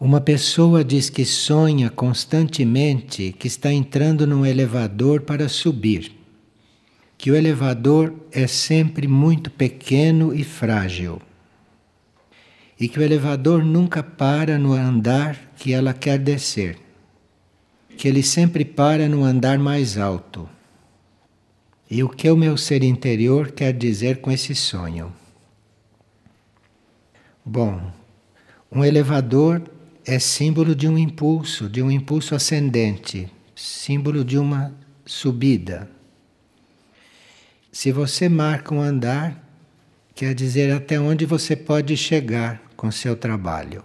Uma pessoa diz que sonha constantemente que está entrando num elevador para subir, que o elevador é sempre muito pequeno e frágil, e que o elevador nunca para no andar que ela quer descer, que ele sempre para no andar mais alto. E o que o meu ser interior quer dizer com esse sonho? Bom, um elevador é símbolo de um impulso, de um impulso ascendente, símbolo de uma subida. Se você marca um andar, quer dizer até onde você pode chegar com seu trabalho.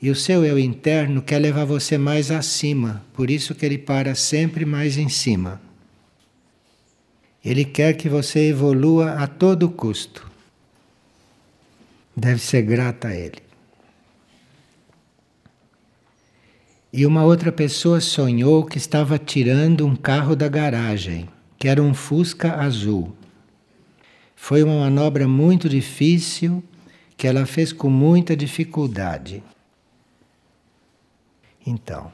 E o seu eu interno quer levar você mais acima, por isso que ele para sempre mais em cima. Ele quer que você evolua a todo custo. Deve ser grata a ele. E uma outra pessoa sonhou que estava tirando um carro da garagem, que era um Fusca azul. Foi uma manobra muito difícil que ela fez com muita dificuldade. Então,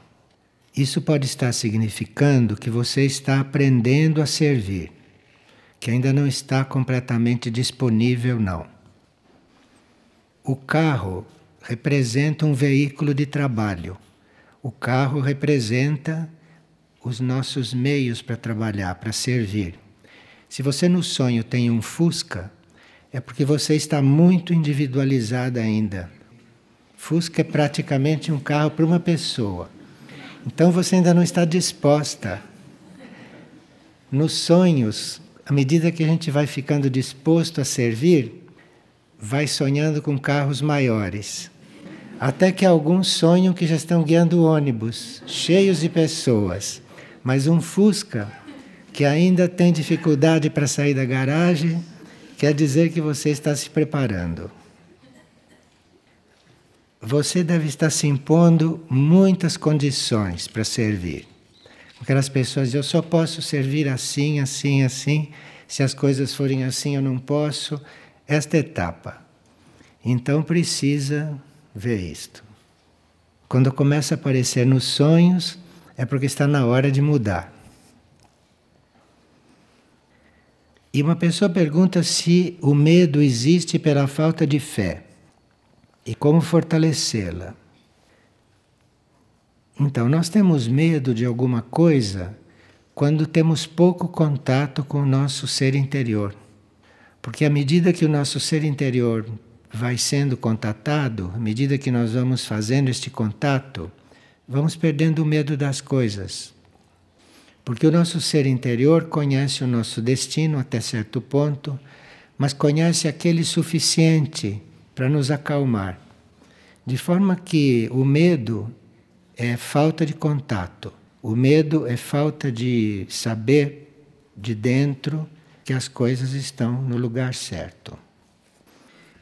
isso pode estar significando que você está aprendendo a servir, que ainda não está completamente disponível, não. O carro representa um veículo de trabalho o carro representa os nossos meios para trabalhar, para servir. Se você no sonho tem um Fusca, é porque você está muito individualizada ainda. Fusca é praticamente um carro para uma pessoa. Então você ainda não está disposta. Nos sonhos, à medida que a gente vai ficando disposto a servir, vai sonhando com carros maiores. Até que alguns sonham que já estão guiando ônibus cheios de pessoas, mas um Fusca que ainda tem dificuldade para sair da garagem, quer dizer que você está se preparando. Você deve estar se impondo muitas condições para servir. Aquelas pessoas dizem, eu só posso servir assim, assim, assim. Se as coisas forem assim, eu não posso. Esta etapa. Então precisa ver isto. Quando começa a aparecer nos sonhos, é porque está na hora de mudar. E uma pessoa pergunta se o medo existe pela falta de fé e como fortalecê-la. Então, nós temos medo de alguma coisa quando temos pouco contato com o nosso ser interior. Porque à medida que o nosso ser interior vai sendo contatado, à medida que nós vamos fazendo este contato, vamos perdendo o medo das coisas. Porque o nosso ser interior conhece o nosso destino até certo ponto, mas conhece aquele suficiente para nos acalmar. De forma que o medo é falta de contato, o medo é falta de saber de dentro que as coisas estão no lugar certo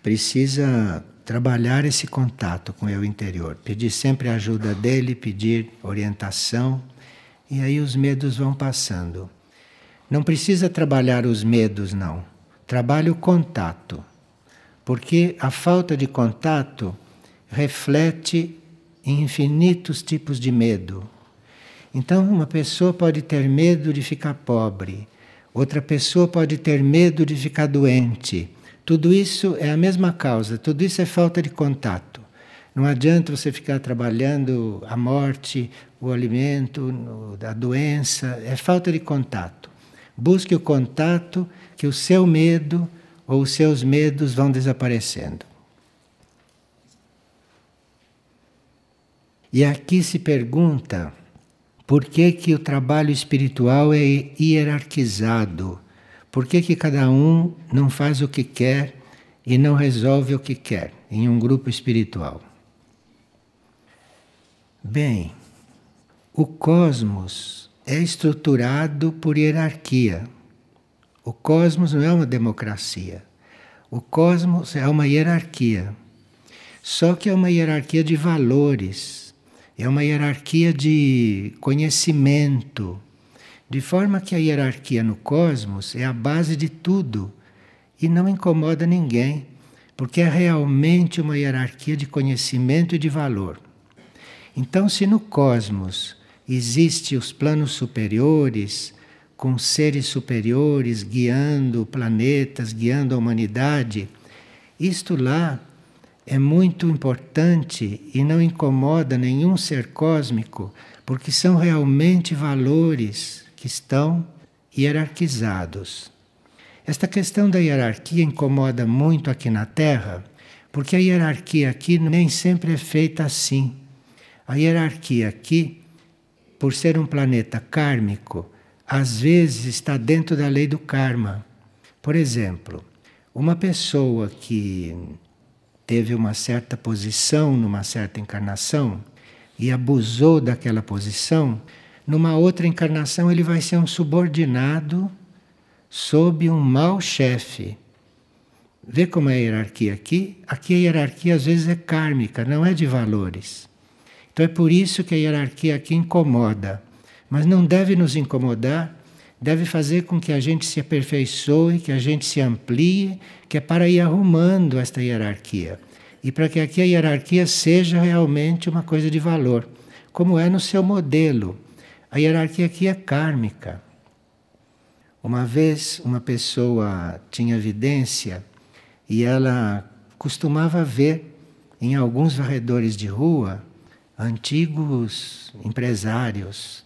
precisa trabalhar esse contato com o interior, pedir sempre a ajuda dele, pedir orientação, e aí os medos vão passando. Não precisa trabalhar os medos, não. Trabalhe o contato. Porque a falta de contato reflete em infinitos tipos de medo. Então, uma pessoa pode ter medo de ficar pobre, outra pessoa pode ter medo de ficar doente tudo isso é a mesma causa, tudo isso é falta de contato. Não adianta você ficar trabalhando a morte, o alimento, a doença, é falta de contato. Busque o contato que o seu medo ou os seus medos vão desaparecendo. E aqui se pergunta por que, que o trabalho espiritual é hierarquizado por que, que cada um não faz o que quer e não resolve o que quer em um grupo espiritual? Bem, o cosmos é estruturado por hierarquia. O cosmos não é uma democracia. O cosmos é uma hierarquia. Só que é uma hierarquia de valores, é uma hierarquia de conhecimento, de forma que a hierarquia no cosmos é a base de tudo e não incomoda ninguém, porque é realmente uma hierarquia de conhecimento e de valor. Então, se no cosmos existem os planos superiores, com seres superiores guiando planetas, guiando a humanidade, isto lá é muito importante e não incomoda nenhum ser cósmico, porque são realmente valores que estão hierarquizados. Esta questão da hierarquia incomoda muito aqui na Terra, porque a hierarquia aqui nem sempre é feita assim. A hierarquia aqui, por ser um planeta kármico, às vezes está dentro da lei do karma. Por exemplo, uma pessoa que teve uma certa posição numa certa encarnação e abusou daquela posição, numa outra encarnação ele vai ser um subordinado sob um mau chefe. Vê como é a hierarquia aqui? Aqui a hierarquia às vezes é kármica, não é de valores. Então é por isso que a hierarquia aqui incomoda. Mas não deve nos incomodar, deve fazer com que a gente se aperfeiçoe, que a gente se amplie, que é para ir arrumando esta hierarquia. E para que aqui a hierarquia seja realmente uma coisa de valor, como é no seu modelo. A hierarquia aqui é kármica. Uma vez uma pessoa tinha evidência e ela costumava ver em alguns varredores de rua antigos empresários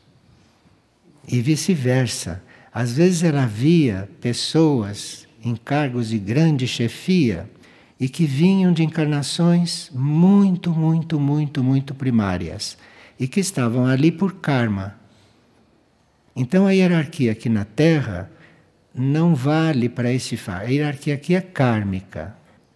e vice-versa. Às vezes ela via pessoas em cargos de grande chefia e que vinham de encarnações muito, muito, muito, muito primárias e que estavam ali por karma. Então a hierarquia aqui na Terra não vale para esse fato. A hierarquia aqui é kármica,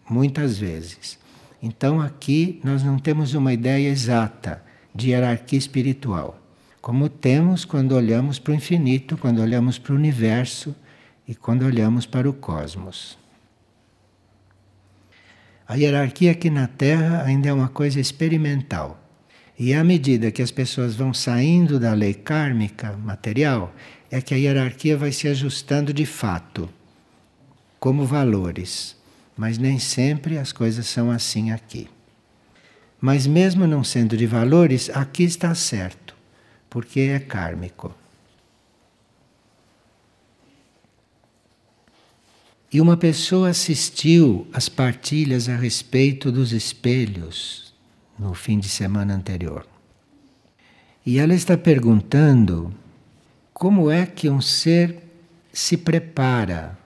muitas vezes. Então aqui nós não temos uma ideia exata de hierarquia espiritual, como temos quando olhamos para o infinito, quando olhamos para o universo e quando olhamos para o cosmos. A hierarquia aqui na Terra ainda é uma coisa experimental. E à medida que as pessoas vão saindo da lei kármica material, é que a hierarquia vai se ajustando de fato, como valores. Mas nem sempre as coisas são assim aqui. Mas mesmo não sendo de valores, aqui está certo, porque é kármico. E uma pessoa assistiu às partilhas a respeito dos espelhos no fim de semana anterior. E ela está perguntando como é que um ser se prepara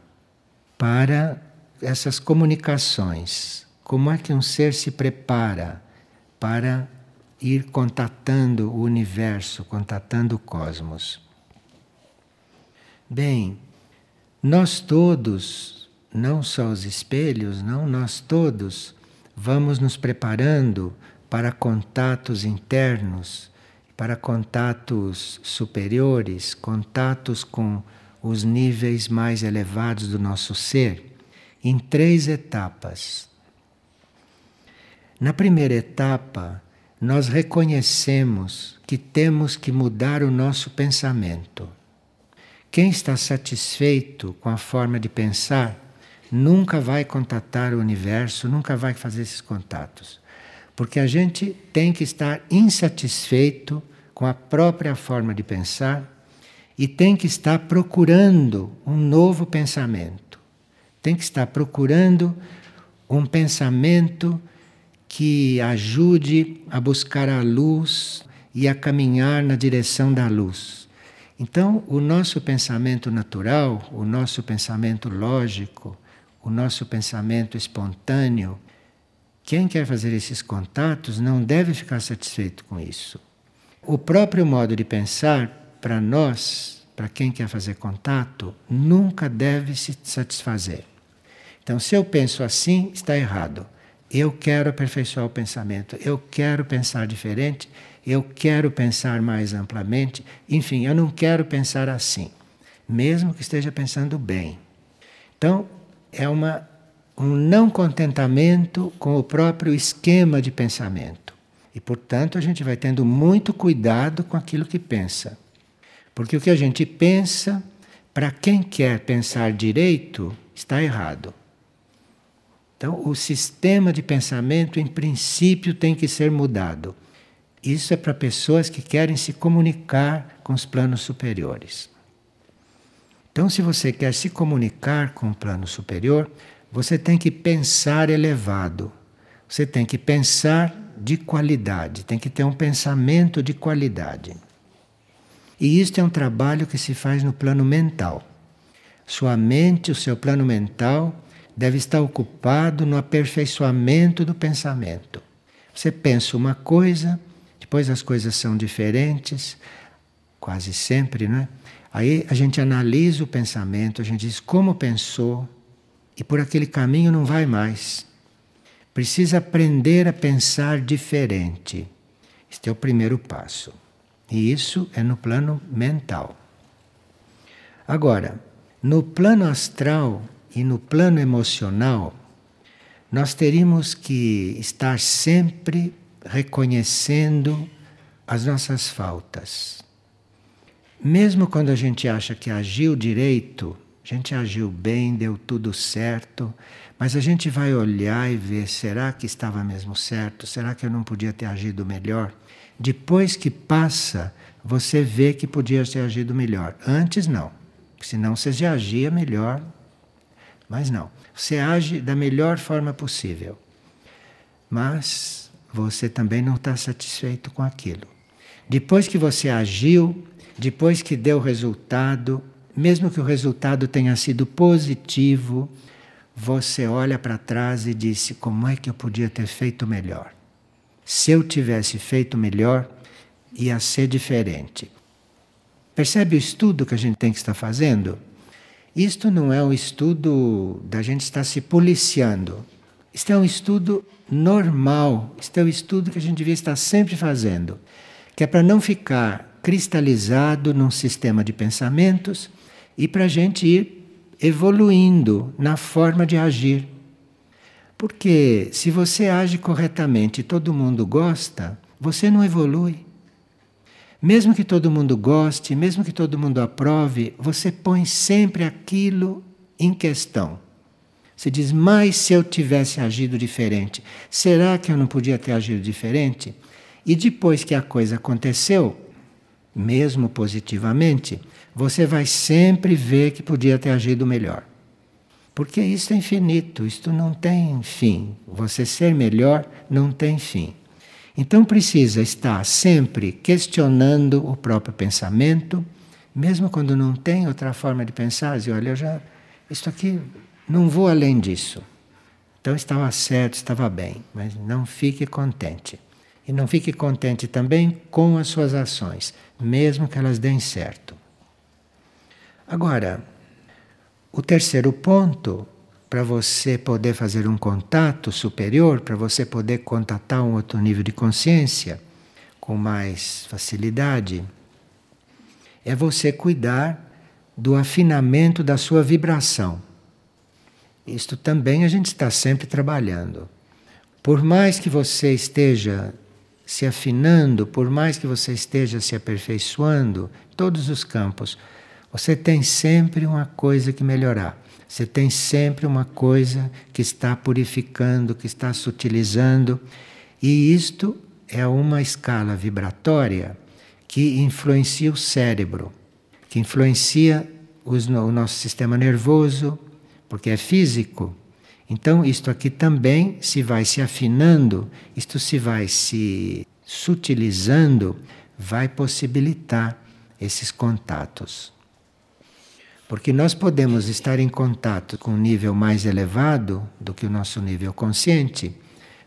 para essas comunicações. Como é que um ser se prepara para ir contatando o universo, contatando o cosmos? Bem, nós todos, não só os espelhos, não, nós todos vamos nos preparando para contatos internos, para contatos superiores, contatos com os níveis mais elevados do nosso ser, em três etapas. Na primeira etapa, nós reconhecemos que temos que mudar o nosso pensamento. Quem está satisfeito com a forma de pensar nunca vai contatar o universo, nunca vai fazer esses contatos. Porque a gente tem que estar insatisfeito com a própria forma de pensar e tem que estar procurando um novo pensamento. Tem que estar procurando um pensamento que ajude a buscar a luz e a caminhar na direção da luz. Então, o nosso pensamento natural, o nosso pensamento lógico, o nosso pensamento espontâneo, quem quer fazer esses contatos não deve ficar satisfeito com isso. O próprio modo de pensar, para nós, para quem quer fazer contato, nunca deve se satisfazer. Então, se eu penso assim, está errado. Eu quero aperfeiçoar o pensamento, eu quero pensar diferente, eu quero pensar mais amplamente, enfim, eu não quero pensar assim, mesmo que esteja pensando bem. Então, é uma um não contentamento com o próprio esquema de pensamento. E, portanto, a gente vai tendo muito cuidado com aquilo que pensa. Porque o que a gente pensa, para quem quer pensar direito, está errado. Então, o sistema de pensamento, em princípio, tem que ser mudado. Isso é para pessoas que querem se comunicar com os planos superiores. Então, se você quer se comunicar com o plano superior, você tem que pensar elevado. Você tem que pensar de qualidade, tem que ter um pensamento de qualidade. E isto é um trabalho que se faz no plano mental. Sua mente, o seu plano mental, deve estar ocupado no aperfeiçoamento do pensamento. Você pensa uma coisa, depois as coisas são diferentes, quase sempre, não é? Aí a gente analisa o pensamento, a gente diz como pensou, e por aquele caminho não vai mais. Precisa aprender a pensar diferente. Este é o primeiro passo. E isso é no plano mental. Agora, no plano astral e no plano emocional, nós teríamos que estar sempre reconhecendo as nossas faltas. Mesmo quando a gente acha que agiu direito, a gente agiu bem, deu tudo certo, mas a gente vai olhar e ver: será que estava mesmo certo? Será que eu não podia ter agido melhor? Depois que passa, você vê que podia ter agido melhor. Antes, não. Senão você já agia melhor. Mas não. Você age da melhor forma possível. Mas você também não está satisfeito com aquilo. Depois que você agiu, depois que deu resultado, mesmo que o resultado tenha sido positivo, você olha para trás e diz: como é que eu podia ter feito melhor? Se eu tivesse feito melhor, ia ser diferente. Percebe o estudo que a gente tem que estar fazendo? Isto não é um estudo da gente estar se policiando. Isto é um estudo normal. Isto é um estudo que a gente devia estar sempre fazendo. Que é para não ficar cristalizado num sistema de pensamentos e para a gente ir evoluindo na forma de agir. Porque se você age corretamente e todo mundo gosta, você não evolui. Mesmo que todo mundo goste, mesmo que todo mundo aprove, você põe sempre aquilo em questão. Você diz, mas se eu tivesse agido diferente, será que eu não podia ter agido diferente? E depois que a coisa aconteceu, mesmo positivamente, você vai sempre ver que podia ter agido melhor. Porque isso é infinito, isto não tem fim. Você ser melhor não tem fim. Então precisa estar sempre questionando o próprio pensamento, mesmo quando não tem outra forma de pensar, dizer, olha, eu já isto aqui não vou além disso. Então estava certo, estava bem, mas não fique contente. E não fique contente também com as suas ações, mesmo que elas deem certo. Agora, o terceiro ponto, para você poder fazer um contato superior, para você poder contatar um outro nível de consciência com mais facilidade, é você cuidar do afinamento da sua vibração. Isto também a gente está sempre trabalhando. Por mais que você esteja se afinando, por mais que você esteja se aperfeiçoando, todos os campos, você tem sempre uma coisa que melhorar. Você tem sempre uma coisa que está purificando, que está sutilizando. E isto é uma escala vibratória que influencia o cérebro, que influencia os, o nosso sistema nervoso, porque é físico. Então, isto aqui também se vai se afinando, isto se vai se sutilizando, vai possibilitar esses contatos. Porque nós podemos estar em contato com um nível mais elevado do que o nosso nível consciente,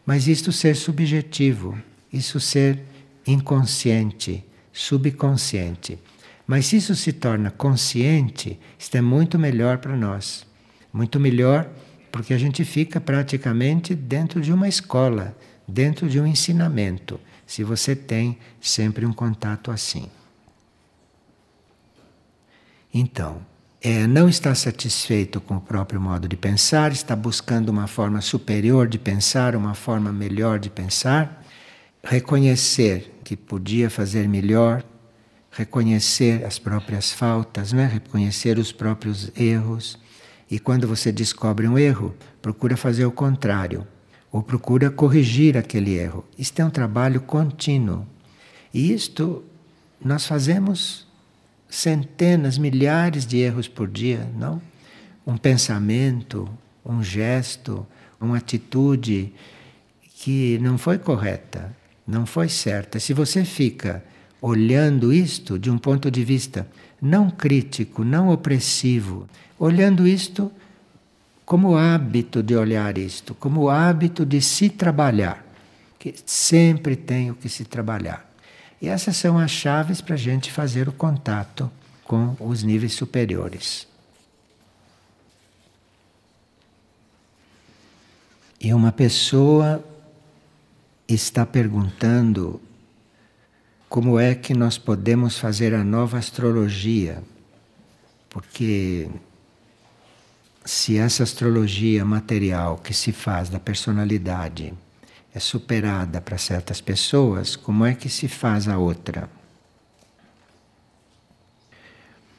mas isto ser subjetivo, isso ser inconsciente, subconsciente. Mas se isso se torna consciente, isto é muito melhor para nós. Muito melhor porque a gente fica praticamente dentro de uma escola, dentro de um ensinamento, se você tem sempre um contato assim. Então, é, não está satisfeito com o próprio modo de pensar, está buscando uma forma superior de pensar, uma forma melhor de pensar, reconhecer que podia fazer melhor, reconhecer as próprias faltas, né? reconhecer os próprios erros. E quando você descobre um erro, procura fazer o contrário, ou procura corrigir aquele erro. Isto é um trabalho contínuo. E isto nós fazemos centenas, milhares de erros por dia, não? Um pensamento, um gesto, uma atitude que não foi correta, não foi certa. Se você fica olhando isto de um ponto de vista não crítico, não opressivo, olhando isto como hábito de olhar isto, como hábito de se trabalhar, que sempre tenho que se trabalhar. E essas são as chaves para a gente fazer o contato com os níveis superiores. E uma pessoa está perguntando como é que nós podemos fazer a nova astrologia, porque se essa astrologia material que se faz da personalidade é superada para certas pessoas, como é que se faz a outra?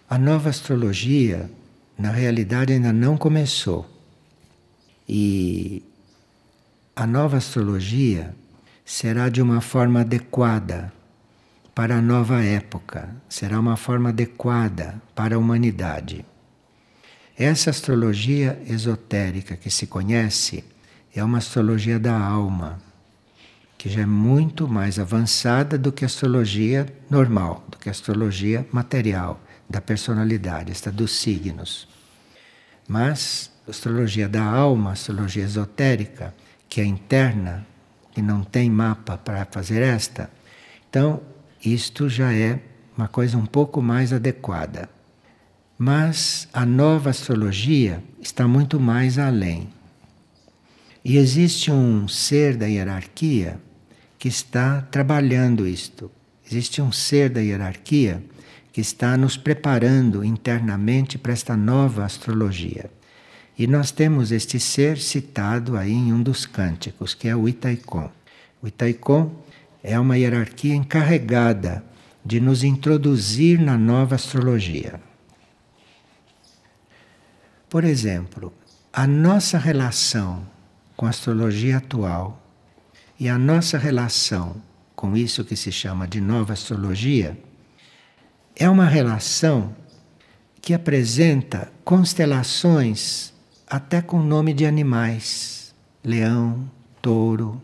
A nova astrologia, na realidade, ainda não começou. E a nova astrologia será de uma forma adequada para a nova época, será uma forma adequada para a humanidade. Essa astrologia esotérica que se conhece é uma astrologia da alma, que já é muito mais avançada do que a astrologia normal, do que a astrologia material, da personalidade, esta dos signos. Mas a astrologia da alma, a astrologia esotérica, que é interna, que não tem mapa para fazer esta, então isto já é uma coisa um pouco mais adequada. Mas a nova astrologia está muito mais além. E existe um ser da hierarquia que está trabalhando isto. Existe um ser da hierarquia que está nos preparando internamente para esta nova astrologia. E nós temos este ser citado aí em um dos cânticos, que é o Itaikon. O Itaikon é uma hierarquia encarregada de nos introduzir na nova astrologia. Por exemplo, a nossa relação com a astrologia atual e a nossa relação com isso que se chama de nova astrologia é uma relação que apresenta constelações até com nome de animais: leão, touro,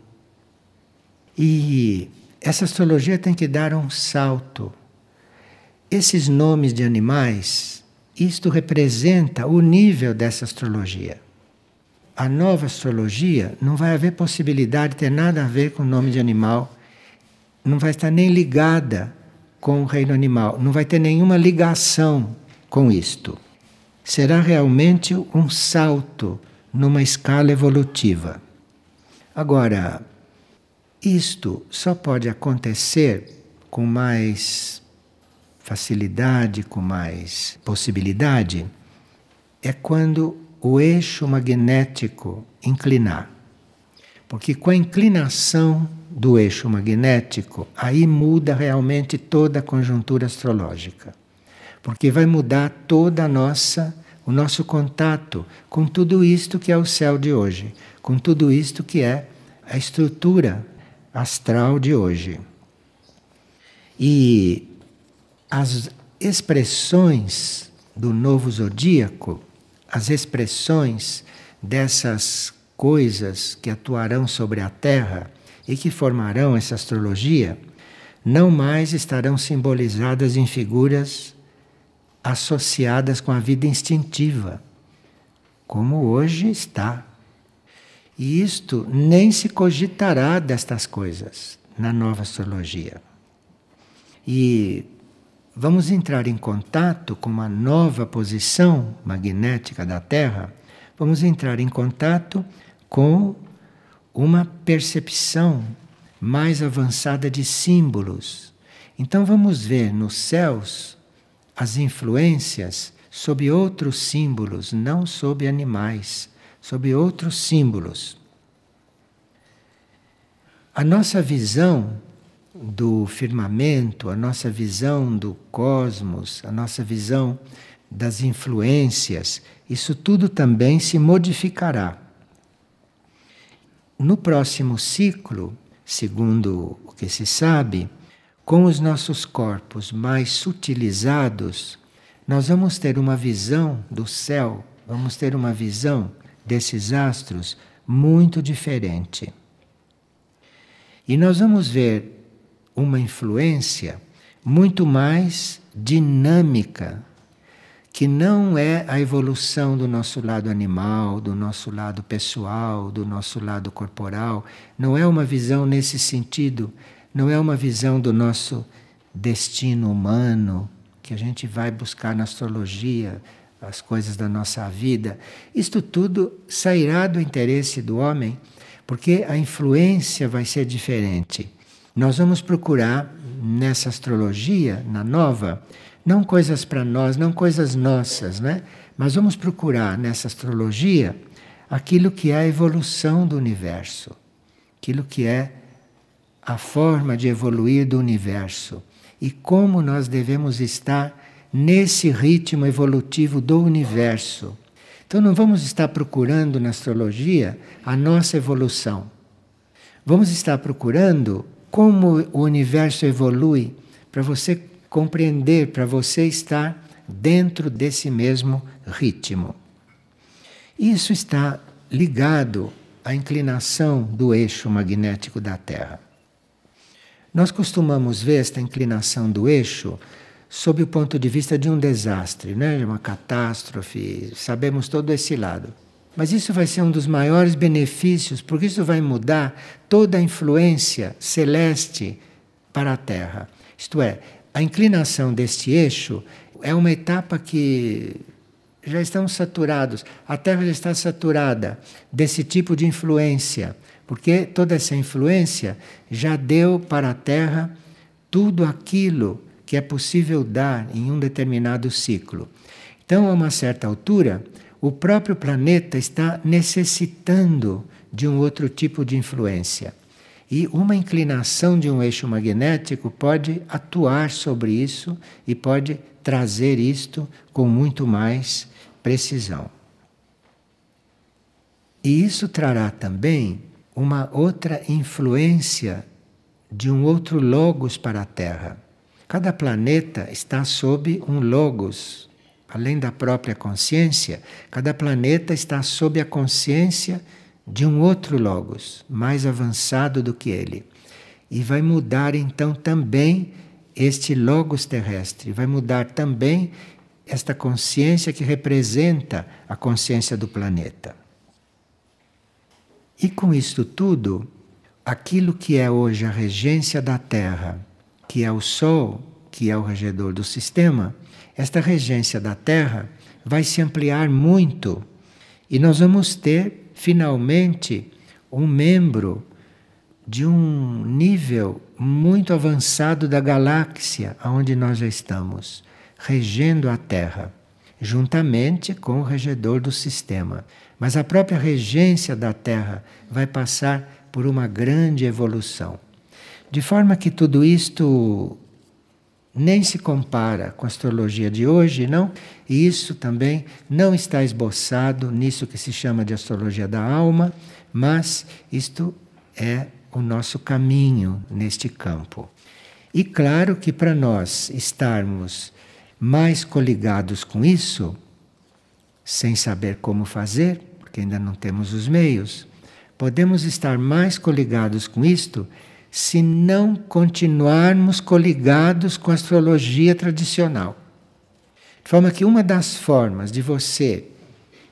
e essa astrologia tem que dar um salto. Esses nomes de animais, isto representa o nível dessa astrologia. A nova astrologia não vai haver possibilidade de ter nada a ver com o nome de animal, não vai estar nem ligada com o reino animal, não vai ter nenhuma ligação com isto. Será realmente um salto numa escala evolutiva. Agora, isto só pode acontecer com mais facilidade, com mais possibilidade, é quando o eixo magnético inclinar. Porque com a inclinação do eixo magnético, aí muda realmente toda a conjuntura astrológica. Porque vai mudar toda a nossa o nosso contato com tudo isto que é o céu de hoje, com tudo isto que é a estrutura astral de hoje. E as expressões do novo zodíaco, as expressões dessas coisas que atuarão sobre a Terra e que formarão essa astrologia, não mais estarão simbolizadas em figuras associadas com a vida instintiva, como hoje está e isto nem se cogitará destas coisas na nova astrologia. E vamos entrar em contato com uma nova posição magnética da Terra, vamos entrar em contato com uma percepção mais avançada de símbolos. Então vamos ver nos céus as influências sob outros símbolos, não sob animais sob outros símbolos. A nossa visão do firmamento, a nossa visão do cosmos, a nossa visão das influências, isso tudo também se modificará. No próximo ciclo, segundo o que se sabe, com os nossos corpos mais sutilizados, nós vamos ter uma visão do céu, vamos ter uma visão desses astros muito diferente. E nós vamos ver uma influência muito mais dinâmica, que não é a evolução do nosso lado animal, do nosso lado pessoal, do nosso lado corporal, não é uma visão nesse sentido, não é uma visão do nosso destino humano, que a gente vai buscar na astrologia, as coisas da nossa vida. Isto tudo sairá do interesse do homem, porque a influência vai ser diferente. Nós vamos procurar nessa astrologia, na nova, não coisas para nós, não coisas nossas, né? Mas vamos procurar nessa astrologia aquilo que é a evolução do universo, aquilo que é a forma de evoluir do universo e como nós devemos estar nesse ritmo evolutivo do universo. Então não vamos estar procurando na astrologia a nossa evolução. Vamos estar procurando como o universo evolui para você compreender, para você estar dentro desse mesmo ritmo. Isso está ligado à inclinação do eixo magnético da Terra. Nós costumamos ver esta inclinação do eixo sob o ponto de vista de um desastre, né? uma catástrofe, sabemos todo esse lado. Mas isso vai ser um dos maiores benefícios, porque isso vai mudar toda a influência celeste para a Terra. Isto é, a inclinação deste eixo é uma etapa que já estamos saturados. A Terra já está saturada desse tipo de influência, porque toda essa influência já deu para a Terra tudo aquilo que é possível dar em um determinado ciclo. Então, a uma certa altura, o próprio planeta está necessitando de um outro tipo de influência. E uma inclinação de um eixo magnético pode atuar sobre isso e pode trazer isto com muito mais precisão. E isso trará também uma outra influência de um outro logos para a Terra. Cada planeta está sob um logos, além da própria consciência, cada planeta está sob a consciência de um outro logos, mais avançado do que ele. E vai mudar então também este logos terrestre, vai mudar também esta consciência que representa a consciência do planeta. E com isto tudo, aquilo que é hoje a regência da Terra, que é o Sol, que é o regedor do sistema, esta regência da Terra vai se ampliar muito e nós vamos ter finalmente um membro de um nível muito avançado da galáxia aonde nós já estamos, regendo a Terra, juntamente com o regedor do sistema. Mas a própria regência da Terra vai passar por uma grande evolução. De forma que tudo isto nem se compara com a astrologia de hoje, não? E isso também não está esboçado nisso que se chama de astrologia da alma, mas isto é o nosso caminho neste campo. E claro que para nós estarmos mais coligados com isso, sem saber como fazer, porque ainda não temos os meios, podemos estar mais coligados com isto se não continuarmos coligados com a astrologia tradicional. De forma que uma das formas de você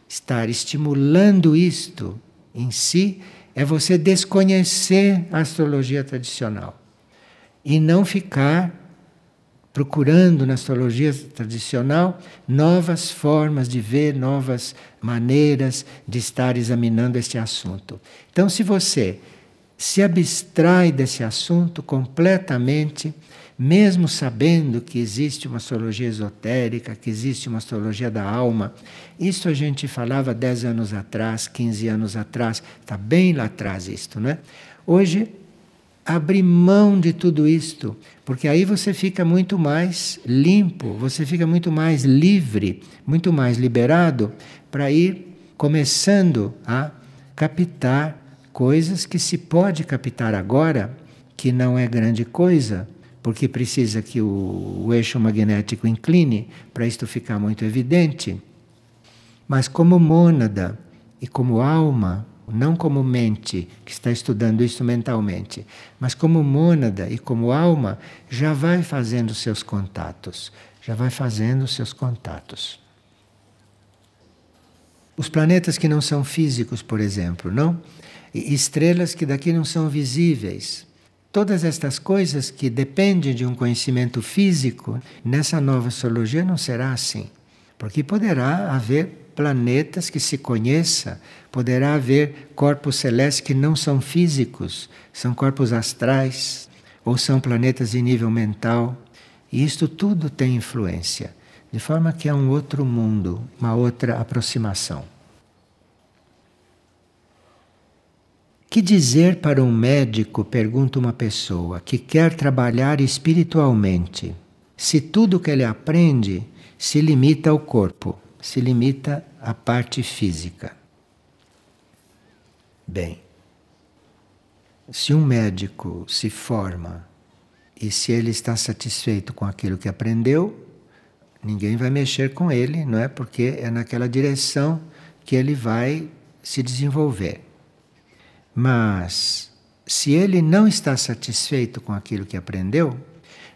estar estimulando isto em si é você desconhecer a astrologia tradicional e não ficar procurando na astrologia tradicional novas formas de ver, novas maneiras de estar examinando este assunto. Então, se você se abstrai desse assunto completamente, mesmo sabendo que existe uma astrologia esotérica, que existe uma astrologia da alma. Isso a gente falava 10 anos atrás, 15 anos atrás, está bem lá atrás isto, não é? Hoje, abre mão de tudo isto, porque aí você fica muito mais limpo, você fica muito mais livre, muito mais liberado para ir começando a captar coisas que se pode captar agora, que não é grande coisa, porque precisa que o, o eixo magnético incline para isto ficar muito evidente. Mas como mônada e como alma, não como mente, que está estudando isso mentalmente, mas como mônada e como alma, já vai fazendo seus contatos, já vai fazendo seus contatos. Os planetas que não são físicos, por exemplo, não? Estrelas que daqui não são visíveis. Todas estas coisas que dependem de um conhecimento físico, nessa nova astrologia não será assim. Porque poderá haver planetas que se conheça, poderá haver corpos celestes que não são físicos, são corpos astrais, ou são planetas em nível mental. E isto tudo tem influência, de forma que é um outro mundo, uma outra aproximação. Que dizer para um médico, pergunta uma pessoa, que quer trabalhar espiritualmente, se tudo que ele aprende se limita ao corpo, se limita à parte física? Bem, se um médico se forma e se ele está satisfeito com aquilo que aprendeu, ninguém vai mexer com ele, não é? Porque é naquela direção que ele vai se desenvolver. Mas se ele não está satisfeito com aquilo que aprendeu,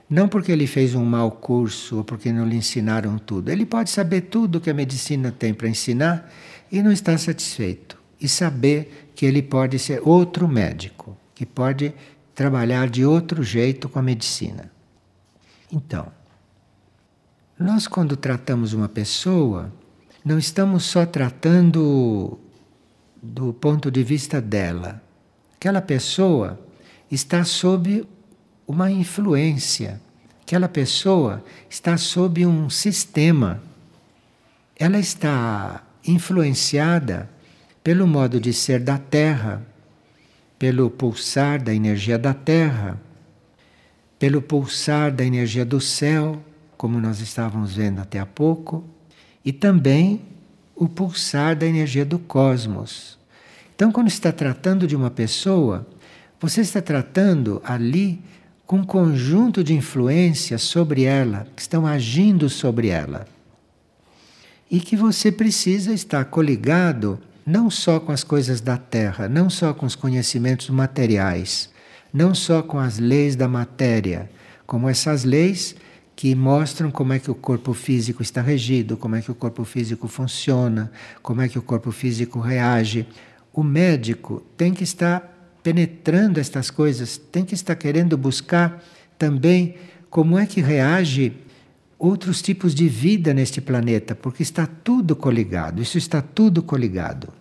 não porque ele fez um mau curso ou porque não lhe ensinaram tudo, ele pode saber tudo que a medicina tem para ensinar e não está satisfeito. E saber que ele pode ser outro médico, que pode trabalhar de outro jeito com a medicina. Então, nós, quando tratamos uma pessoa, não estamos só tratando do ponto de vista dela. Aquela pessoa está sob uma influência, aquela pessoa está sob um sistema. Ela está influenciada pelo modo de ser da Terra, pelo pulsar da energia da Terra, pelo pulsar da energia do céu, como nós estávamos vendo até há pouco, e também o pulsar da energia do cosmos. Então, quando está tratando de uma pessoa, você está tratando ali com um conjunto de influências sobre ela, que estão agindo sobre ela. E que você precisa estar coligado não só com as coisas da Terra, não só com os conhecimentos materiais, não só com as leis da matéria, como essas leis que mostram como é que o corpo físico está regido, como é que o corpo físico funciona, como é que o corpo físico reage. O médico tem que estar penetrando estas coisas, tem que estar querendo buscar também como é que reage outros tipos de vida neste planeta, porque está tudo coligado, isso está tudo coligado.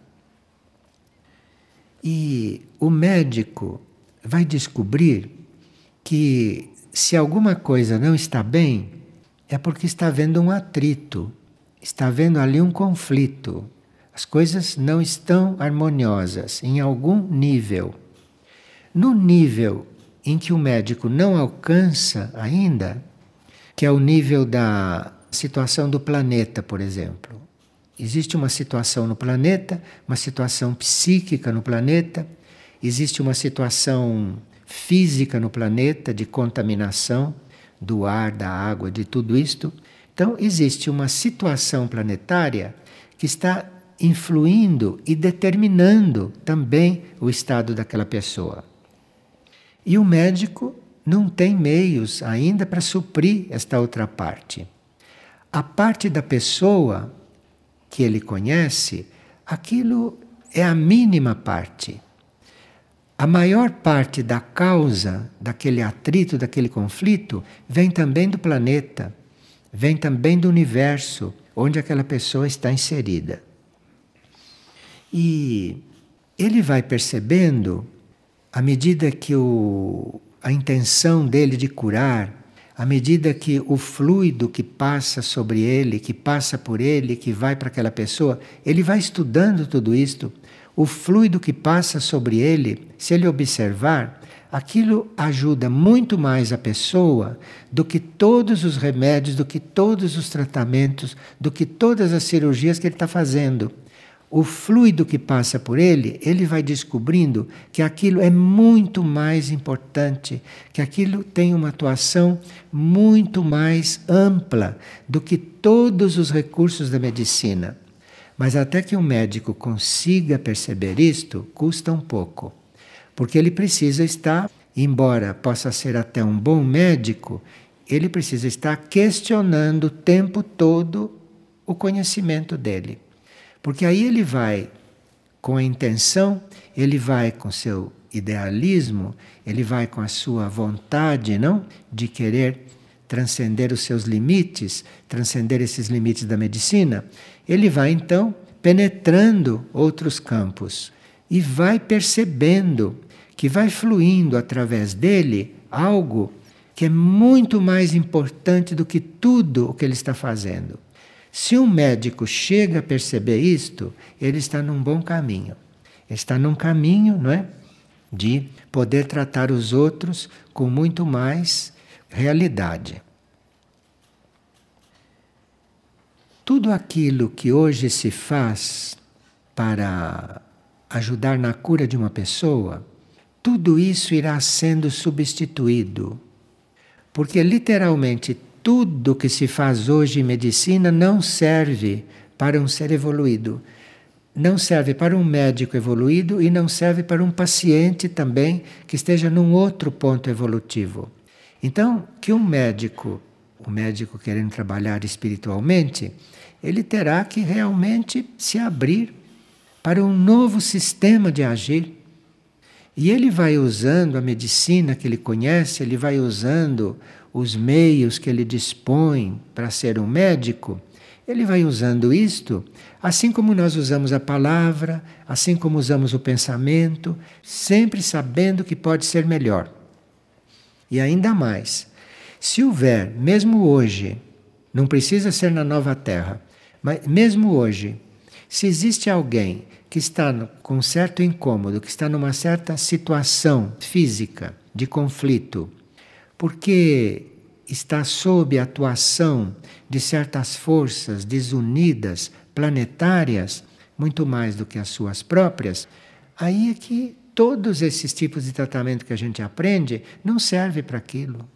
E o médico vai descobrir que se alguma coisa não está bem, é porque está havendo um atrito, está havendo ali um conflito. As coisas não estão harmoniosas em algum nível. No nível em que o médico não alcança ainda, que é o nível da situação do planeta, por exemplo. Existe uma situação no planeta, uma situação psíquica no planeta, existe uma situação física no planeta, de contaminação do ar, da água, de tudo isto. Então, existe uma situação planetária que está influindo e determinando também o estado daquela pessoa. E o médico não tem meios ainda para suprir esta outra parte. A parte da pessoa que ele conhece, aquilo é a mínima parte. A maior parte da causa daquele atrito, daquele conflito, vem também do planeta, vem também do universo onde aquela pessoa está inserida. E ele vai percebendo, à medida que o, a intenção dele de curar, à medida que o fluido que passa sobre ele, que passa por ele, que vai para aquela pessoa, ele vai estudando tudo isto o fluido que passa sobre ele, se ele observar, aquilo ajuda muito mais a pessoa do que todos os remédios, do que todos os tratamentos, do que todas as cirurgias que ele está fazendo. o fluido que passa por ele, ele vai descobrindo que aquilo é muito mais importante, que aquilo tem uma atuação muito mais ampla do que todos os recursos da medicina. Mas até que o médico consiga perceber isto, custa um pouco. Porque ele precisa estar, embora possa ser até um bom médico, ele precisa estar questionando o tempo todo o conhecimento dele. Porque aí ele vai com a intenção, ele vai com seu idealismo, ele vai com a sua vontade, não, de querer transcender os seus limites, transcender esses limites da medicina, ele vai então penetrando outros campos e vai percebendo que vai fluindo através dele algo que é muito mais importante do que tudo o que ele está fazendo. Se um médico chega a perceber isto, ele está num bom caminho. Ele está num caminho, não é? De poder tratar os outros com muito mais realidade. Tudo aquilo que hoje se faz para ajudar na cura de uma pessoa, tudo isso irá sendo substituído. Porque literalmente tudo que se faz hoje em medicina não serve para um ser evoluído. Não serve para um médico evoluído e não serve para um paciente também que esteja num outro ponto evolutivo. Então, que um médico, o um médico querendo trabalhar espiritualmente, ele terá que realmente se abrir para um novo sistema de agir. E ele vai usando a medicina que ele conhece, ele vai usando os meios que ele dispõe para ser um médico, ele vai usando isto, assim como nós usamos a palavra, assim como usamos o pensamento, sempre sabendo que pode ser melhor. E ainda mais, se houver, mesmo hoje, não precisa ser na nova terra, mas mesmo hoje, se existe alguém que está com certo incômodo, que está numa certa situação física de conflito, porque está sob a atuação de certas forças desunidas, planetárias, muito mais do que as suas próprias, aí é que todos esses tipos de tratamento que a gente aprende não serve para aquilo.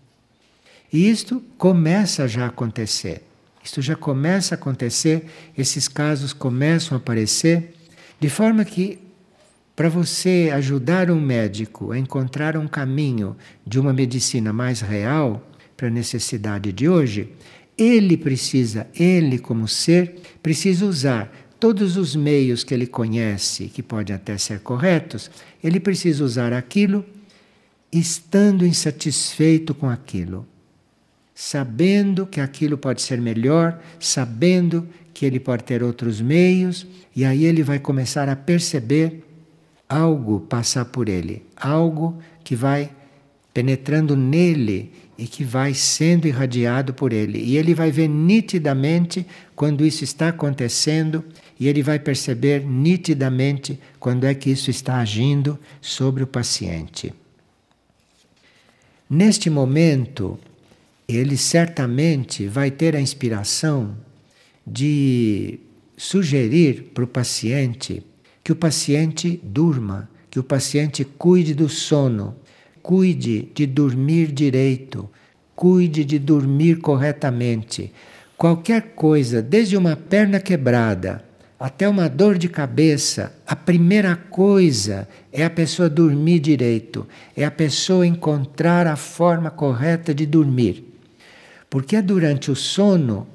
E isto começa já a acontecer. Isto já começa a acontecer, esses casos começam a aparecer, de forma que para você ajudar um médico a encontrar um caminho de uma medicina mais real para a necessidade de hoje, ele precisa, ele como ser, precisa usar todos os meios que ele conhece, que podem até ser corretos, ele precisa usar aquilo estando insatisfeito com aquilo. Sabendo que aquilo pode ser melhor, sabendo que ele pode ter outros meios, e aí ele vai começar a perceber algo passar por ele, algo que vai penetrando nele e que vai sendo irradiado por ele. E ele vai ver nitidamente quando isso está acontecendo, e ele vai perceber nitidamente quando é que isso está agindo sobre o paciente. Neste momento, ele certamente vai ter a inspiração de sugerir para o paciente que o paciente durma, que o paciente cuide do sono, cuide de dormir direito, cuide de dormir corretamente. Qualquer coisa, desde uma perna quebrada até uma dor de cabeça, a primeira coisa é a pessoa dormir direito, é a pessoa encontrar a forma correta de dormir. Porque é durante o sono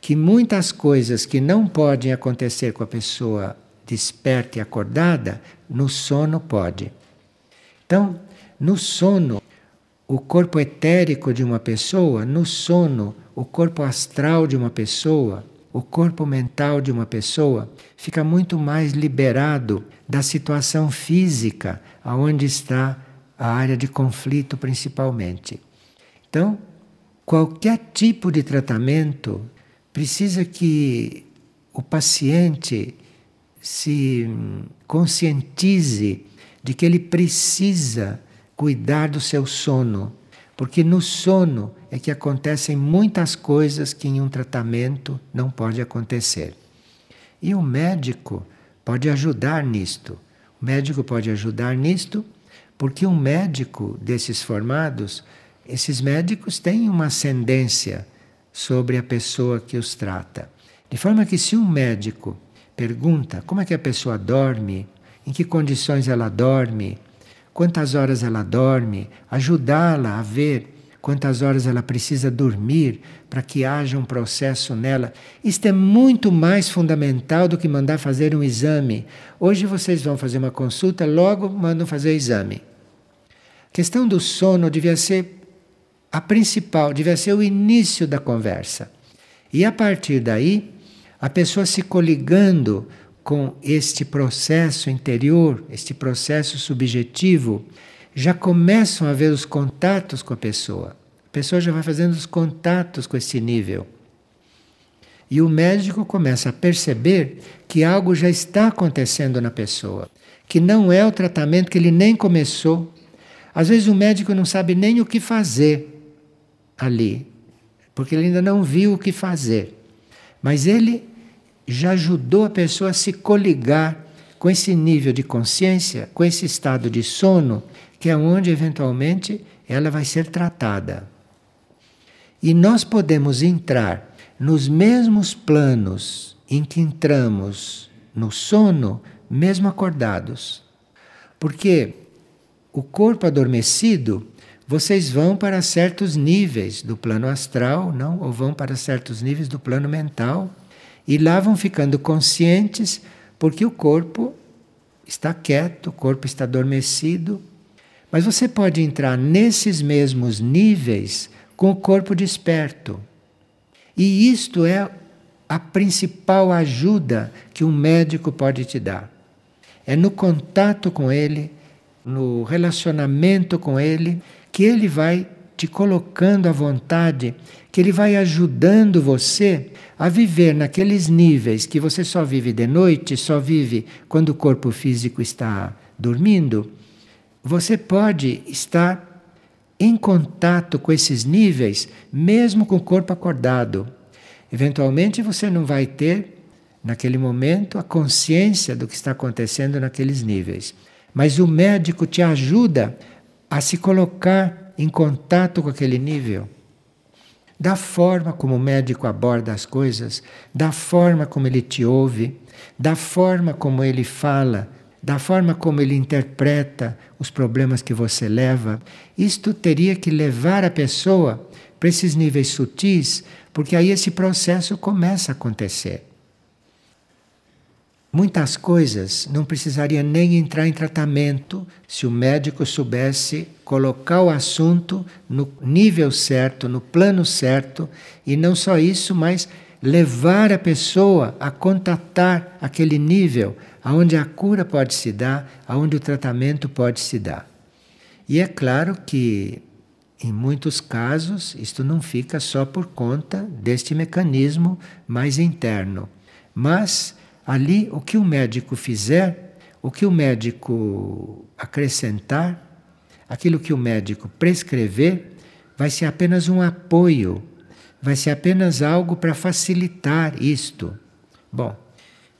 que muitas coisas que não podem acontecer com a pessoa desperta e acordada, no sono pode. Então, no sono, o corpo etérico de uma pessoa, no sono, o corpo astral de uma pessoa, o corpo mental de uma pessoa fica muito mais liberado da situação física aonde está a área de conflito principalmente. Então, qualquer tipo de tratamento precisa que o paciente se conscientize de que ele precisa cuidar do seu sono, porque no sono é que acontecem muitas coisas que em um tratamento não pode acontecer. E o médico pode ajudar nisto. O médico pode ajudar nisto, porque um médico desses formados, esses médicos têm uma ascendência sobre a pessoa que os trata. De forma que se um médico pergunta como é que a pessoa dorme, em que condições ela dorme, quantas horas ela dorme, ajudá-la a ver quantas horas ela precisa dormir para que haja um processo nela. Isto é muito mais fundamental do que mandar fazer um exame. Hoje vocês vão fazer uma consulta, logo mandam fazer o exame. A questão do sono devia ser a principal, devia ser o início da conversa. E a partir daí, a pessoa se coligando com este processo interior, este processo subjetivo, já começam a ver os contatos com a pessoa. Pessoa já vai fazendo os contatos com esse nível. E o médico começa a perceber que algo já está acontecendo na pessoa, que não é o tratamento que ele nem começou. Às vezes o médico não sabe nem o que fazer ali, porque ele ainda não viu o que fazer. Mas ele já ajudou a pessoa a se coligar com esse nível de consciência, com esse estado de sono, que é onde eventualmente ela vai ser tratada. E nós podemos entrar nos mesmos planos em que entramos no sono, mesmo acordados. Porque o corpo adormecido, vocês vão para certos níveis do plano astral, não? Ou vão para certos níveis do plano mental e lá vão ficando conscientes, porque o corpo está quieto, o corpo está adormecido. Mas você pode entrar nesses mesmos níveis com o corpo desperto. E isto é a principal ajuda que um médico pode te dar. É no contato com ele, no relacionamento com ele, que ele vai te colocando à vontade, que ele vai ajudando você a viver naqueles níveis que você só vive de noite, só vive quando o corpo físico está dormindo. Você pode estar em contato com esses níveis, mesmo com o corpo acordado. Eventualmente você não vai ter, naquele momento, a consciência do que está acontecendo naqueles níveis. Mas o médico te ajuda a se colocar em contato com aquele nível, da forma como o médico aborda as coisas, da forma como ele te ouve, da forma como ele fala, da forma como ele interpreta os problemas que você leva, isto teria que levar a pessoa para esses níveis sutis, porque aí esse processo começa a acontecer. Muitas coisas não precisaria nem entrar em tratamento se o médico soubesse colocar o assunto no nível certo, no plano certo, e não só isso, mas levar a pessoa a contatar aquele nível aonde a cura pode se dar, aonde o tratamento pode se dar. E é claro que em muitos casos isto não fica só por conta deste mecanismo mais interno, mas Ali, o que o médico fizer, o que o médico acrescentar, aquilo que o médico prescrever, vai ser apenas um apoio, vai ser apenas algo para facilitar isto. Bom,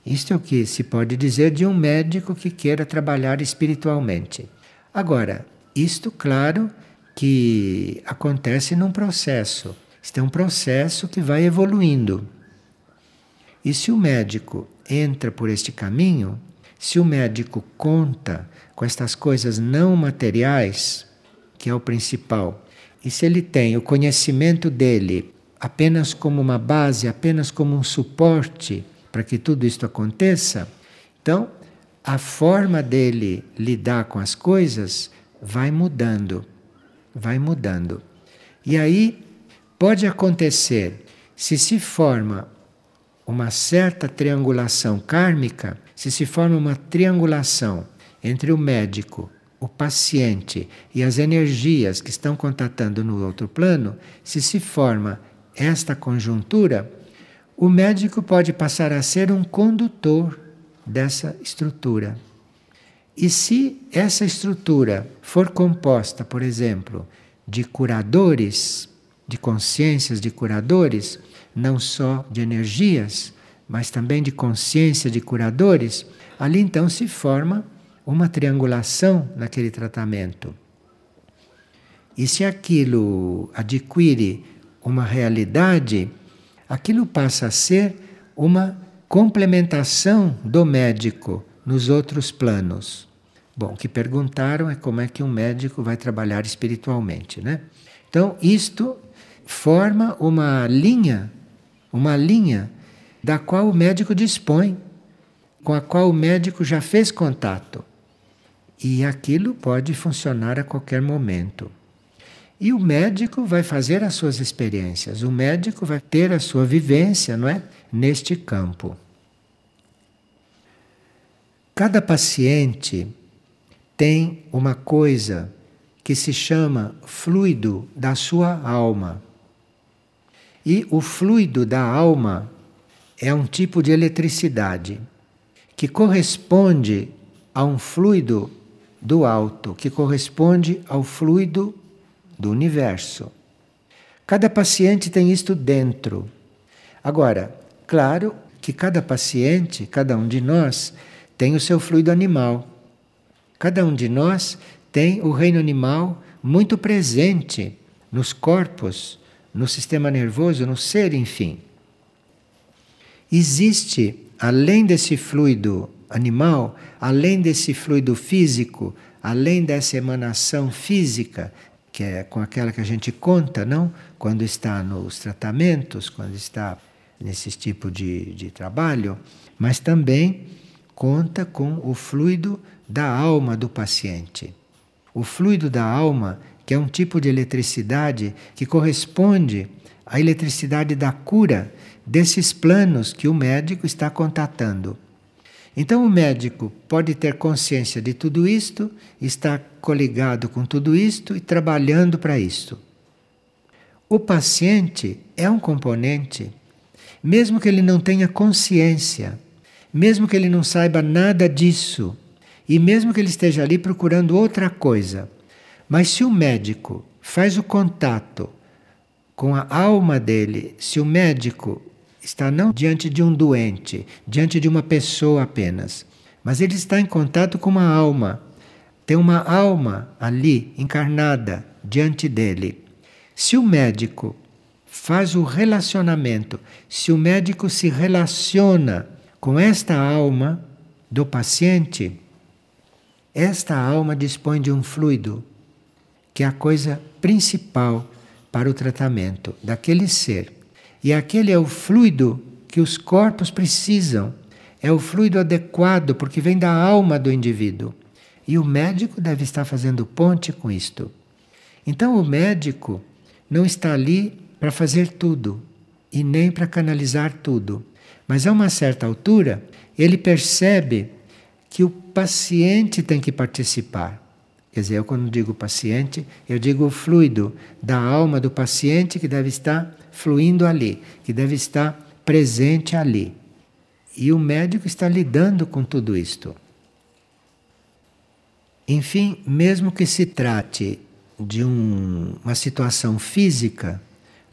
isto é o que se pode dizer de um médico que queira trabalhar espiritualmente. Agora, isto, claro, que acontece num processo. Isto é um processo que vai evoluindo. E se o médico entra por este caminho, se o médico conta com estas coisas não materiais, que é o principal, e se ele tem o conhecimento dele apenas como uma base, apenas como um suporte para que tudo isto aconteça, então a forma dele lidar com as coisas vai mudando, vai mudando. E aí pode acontecer, se se forma uma certa triangulação kármica, se se forma uma triangulação entre o médico, o paciente e as energias que estão contatando no outro plano, se se forma esta conjuntura, o médico pode passar a ser um condutor dessa estrutura. E se essa estrutura for composta, por exemplo, de curadores, de consciências de curadores, não só de energias, mas também de consciência de curadores, ali então se forma uma triangulação naquele tratamento. E se aquilo adquire uma realidade, aquilo passa a ser uma complementação do médico nos outros planos. Bom, o que perguntaram é como é que um médico vai trabalhar espiritualmente, né? Então, isto forma uma linha, uma linha da qual o médico dispõe, com a qual o médico já fez contato. E aquilo pode funcionar a qualquer momento. E o médico vai fazer as suas experiências, o médico vai ter a sua vivência, não é? Neste campo. Cada paciente tem uma coisa que se chama fluido da sua alma. E o fluido da alma é um tipo de eletricidade que corresponde a um fluido do alto, que corresponde ao fluido do universo. Cada paciente tem isto dentro. Agora, claro que cada paciente, cada um de nós, tem o seu fluido animal. Cada um de nós tem o reino animal muito presente nos corpos, no sistema nervoso, no ser, enfim. Existe, além desse fluido animal, além desse fluido físico, além dessa emanação física, que é com aquela que a gente conta, não? Quando está nos tratamentos, quando está nesse tipo de, de trabalho, mas também conta com o fluido da alma do paciente. O fluido da alma, que é um tipo de eletricidade que corresponde à eletricidade da cura desses planos que o médico está contatando. Então o médico pode ter consciência de tudo isto, estar coligado com tudo isto e trabalhando para isto. O paciente é um componente, mesmo que ele não tenha consciência, mesmo que ele não saiba nada disso, e mesmo que ele esteja ali procurando outra coisa. Mas se o médico faz o contato com a alma dele, se o médico está não diante de um doente, diante de uma pessoa apenas, mas ele está em contato com uma alma. Tem uma alma ali encarnada diante dele. Se o médico faz o relacionamento, se o médico se relaciona com esta alma do paciente, esta alma dispõe de um fluido que é a coisa principal para o tratamento daquele ser. E aquele é o fluido que os corpos precisam. É o fluido adequado, porque vem da alma do indivíduo. E o médico deve estar fazendo ponte com isto. Então, o médico não está ali para fazer tudo e nem para canalizar tudo. Mas a uma certa altura, ele percebe que o paciente tem que participar. Quer dizer, eu quando digo paciente, eu digo o fluido da alma do paciente que deve estar fluindo ali, que deve estar presente ali. E o médico está lidando com tudo isto. Enfim, mesmo que se trate de um, uma situação física,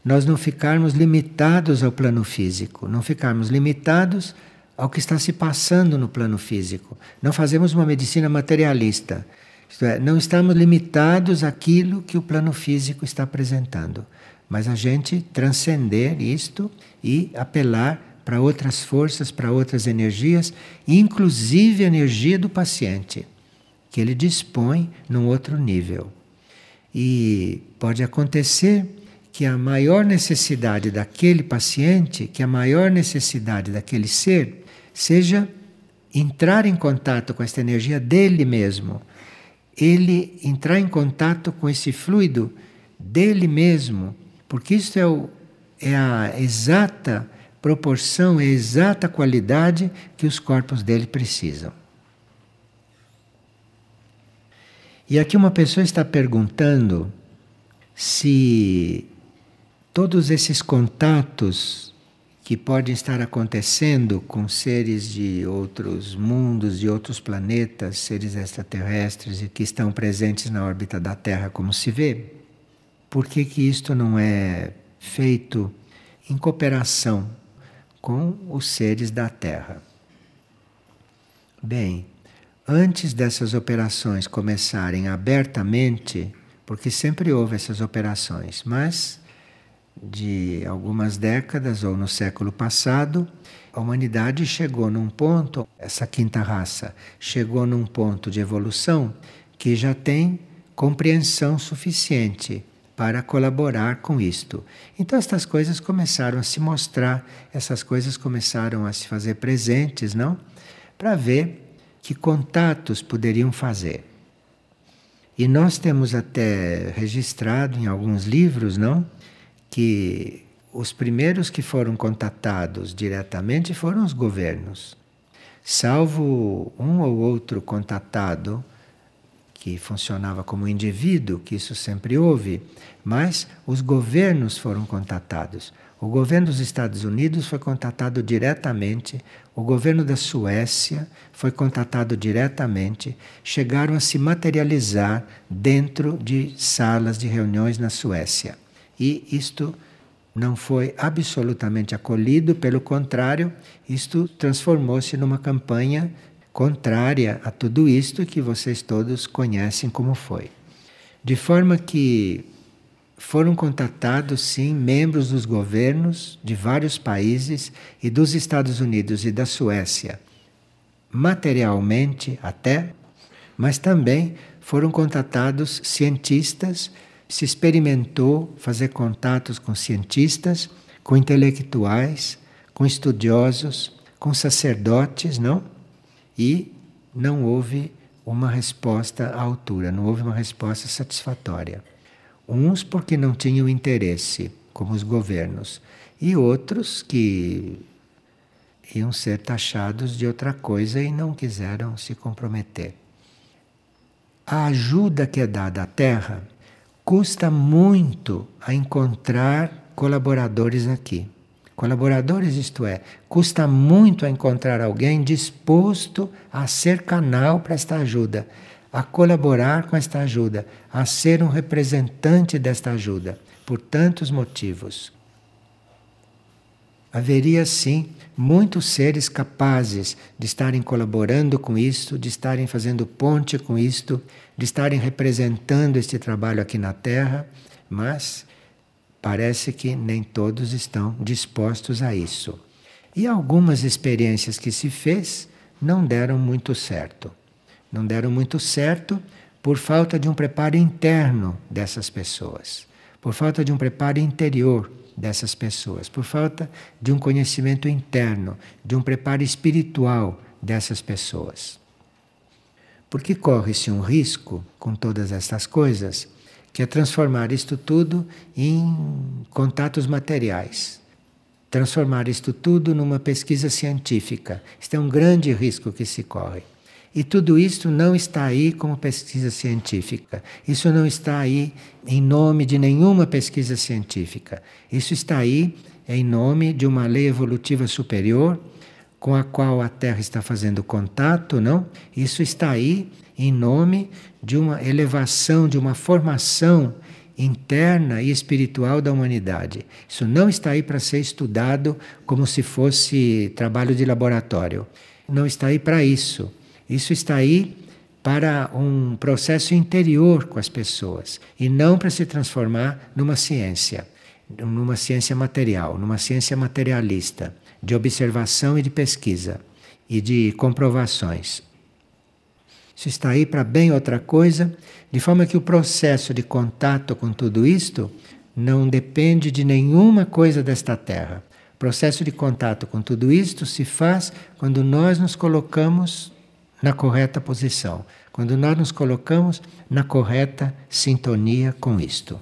nós não ficarmos limitados ao plano físico, não ficarmos limitados ao que está se passando no plano físico. Não fazemos uma medicina materialista. Isto é, não estamos limitados àquilo que o plano físico está apresentando mas a gente transcender isto e apelar para outras forças, para outras energias, inclusive a energia do paciente, que ele dispõe num outro nível. E pode acontecer que a maior necessidade daquele paciente, que a maior necessidade daquele ser, seja entrar em contato com esta energia dele mesmo. Ele entrar em contato com esse fluido dele mesmo, porque isso é, o, é a exata proporção, é a exata qualidade que os corpos dele precisam. E aqui uma pessoa está perguntando se todos esses contatos que podem estar acontecendo com seres de outros mundos, de outros planetas, seres extraterrestres e que estão presentes na órbita da Terra, como se vê, por que, que isto não é feito em cooperação com os seres da Terra? Bem, antes dessas operações começarem abertamente, porque sempre houve essas operações, mas de algumas décadas ou no século passado, a humanidade chegou num ponto, essa quinta raça chegou num ponto de evolução que já tem compreensão suficiente para colaborar com isto. Então estas coisas começaram a se mostrar, essas coisas começaram a se fazer presentes, não? Para ver que contatos poderiam fazer. E nós temos até registrado em alguns livros, não? que os primeiros que foram contatados diretamente foram os governos. Salvo um ou outro contatado que funcionava como indivíduo, que isso sempre houve, mas os governos foram contatados. O governo dos Estados Unidos foi contatado diretamente, o governo da Suécia foi contatado diretamente, chegaram a se materializar dentro de salas de reuniões na Suécia. E isto não foi absolutamente acolhido, pelo contrário, isto transformou-se numa campanha contrária a tudo isto que vocês todos conhecem como foi. De forma que foram contatados, sim, membros dos governos de vários países e dos Estados Unidos e da Suécia, materialmente até, mas também foram contatados cientistas se experimentou fazer contatos com cientistas, com intelectuais, com estudiosos, com sacerdotes, não? E não houve uma resposta à altura, não houve uma resposta satisfatória. Uns porque não tinham interesse, como os governos, e outros que iam ser taxados de outra coisa e não quiseram se comprometer. A ajuda que é dada à Terra custa muito a encontrar colaboradores aqui. Colaboradores, isto é, custa muito a encontrar alguém disposto a ser canal para esta ajuda, a colaborar com esta ajuda, a ser um representante desta ajuda, por tantos motivos. Haveria sim muitos seres capazes de estarem colaborando com isto, de estarem fazendo ponte com isto, de estarem representando este trabalho aqui na Terra, mas parece que nem todos estão dispostos a isso. E algumas experiências que se fez não deram muito certo. Não deram muito certo por falta de um preparo interno dessas pessoas, por falta de um preparo interior dessas pessoas, por falta de um conhecimento interno, de um preparo espiritual dessas pessoas. Porque corre-se um risco com todas estas coisas, que é transformar isto tudo em contatos materiais. Transformar isto tudo numa pesquisa científica. Isto é um grande risco que se corre. E tudo isso não está aí como pesquisa científica. Isso não está aí em nome de nenhuma pesquisa científica. Isso está aí em nome de uma lei evolutiva superior com a qual a Terra está fazendo contato, não? Isso está aí em nome de uma elevação, de uma formação interna e espiritual da humanidade. Isso não está aí para ser estudado como se fosse trabalho de laboratório. Não está aí para isso. Isso está aí para um processo interior com as pessoas e não para se transformar numa ciência, numa ciência material, numa ciência materialista, de observação e de pesquisa e de comprovações. Isso está aí para bem outra coisa, de forma que o processo de contato com tudo isto não depende de nenhuma coisa desta terra. O processo de contato com tudo isto se faz quando nós nos colocamos na correta posição, quando nós nos colocamos na correta sintonia com isto.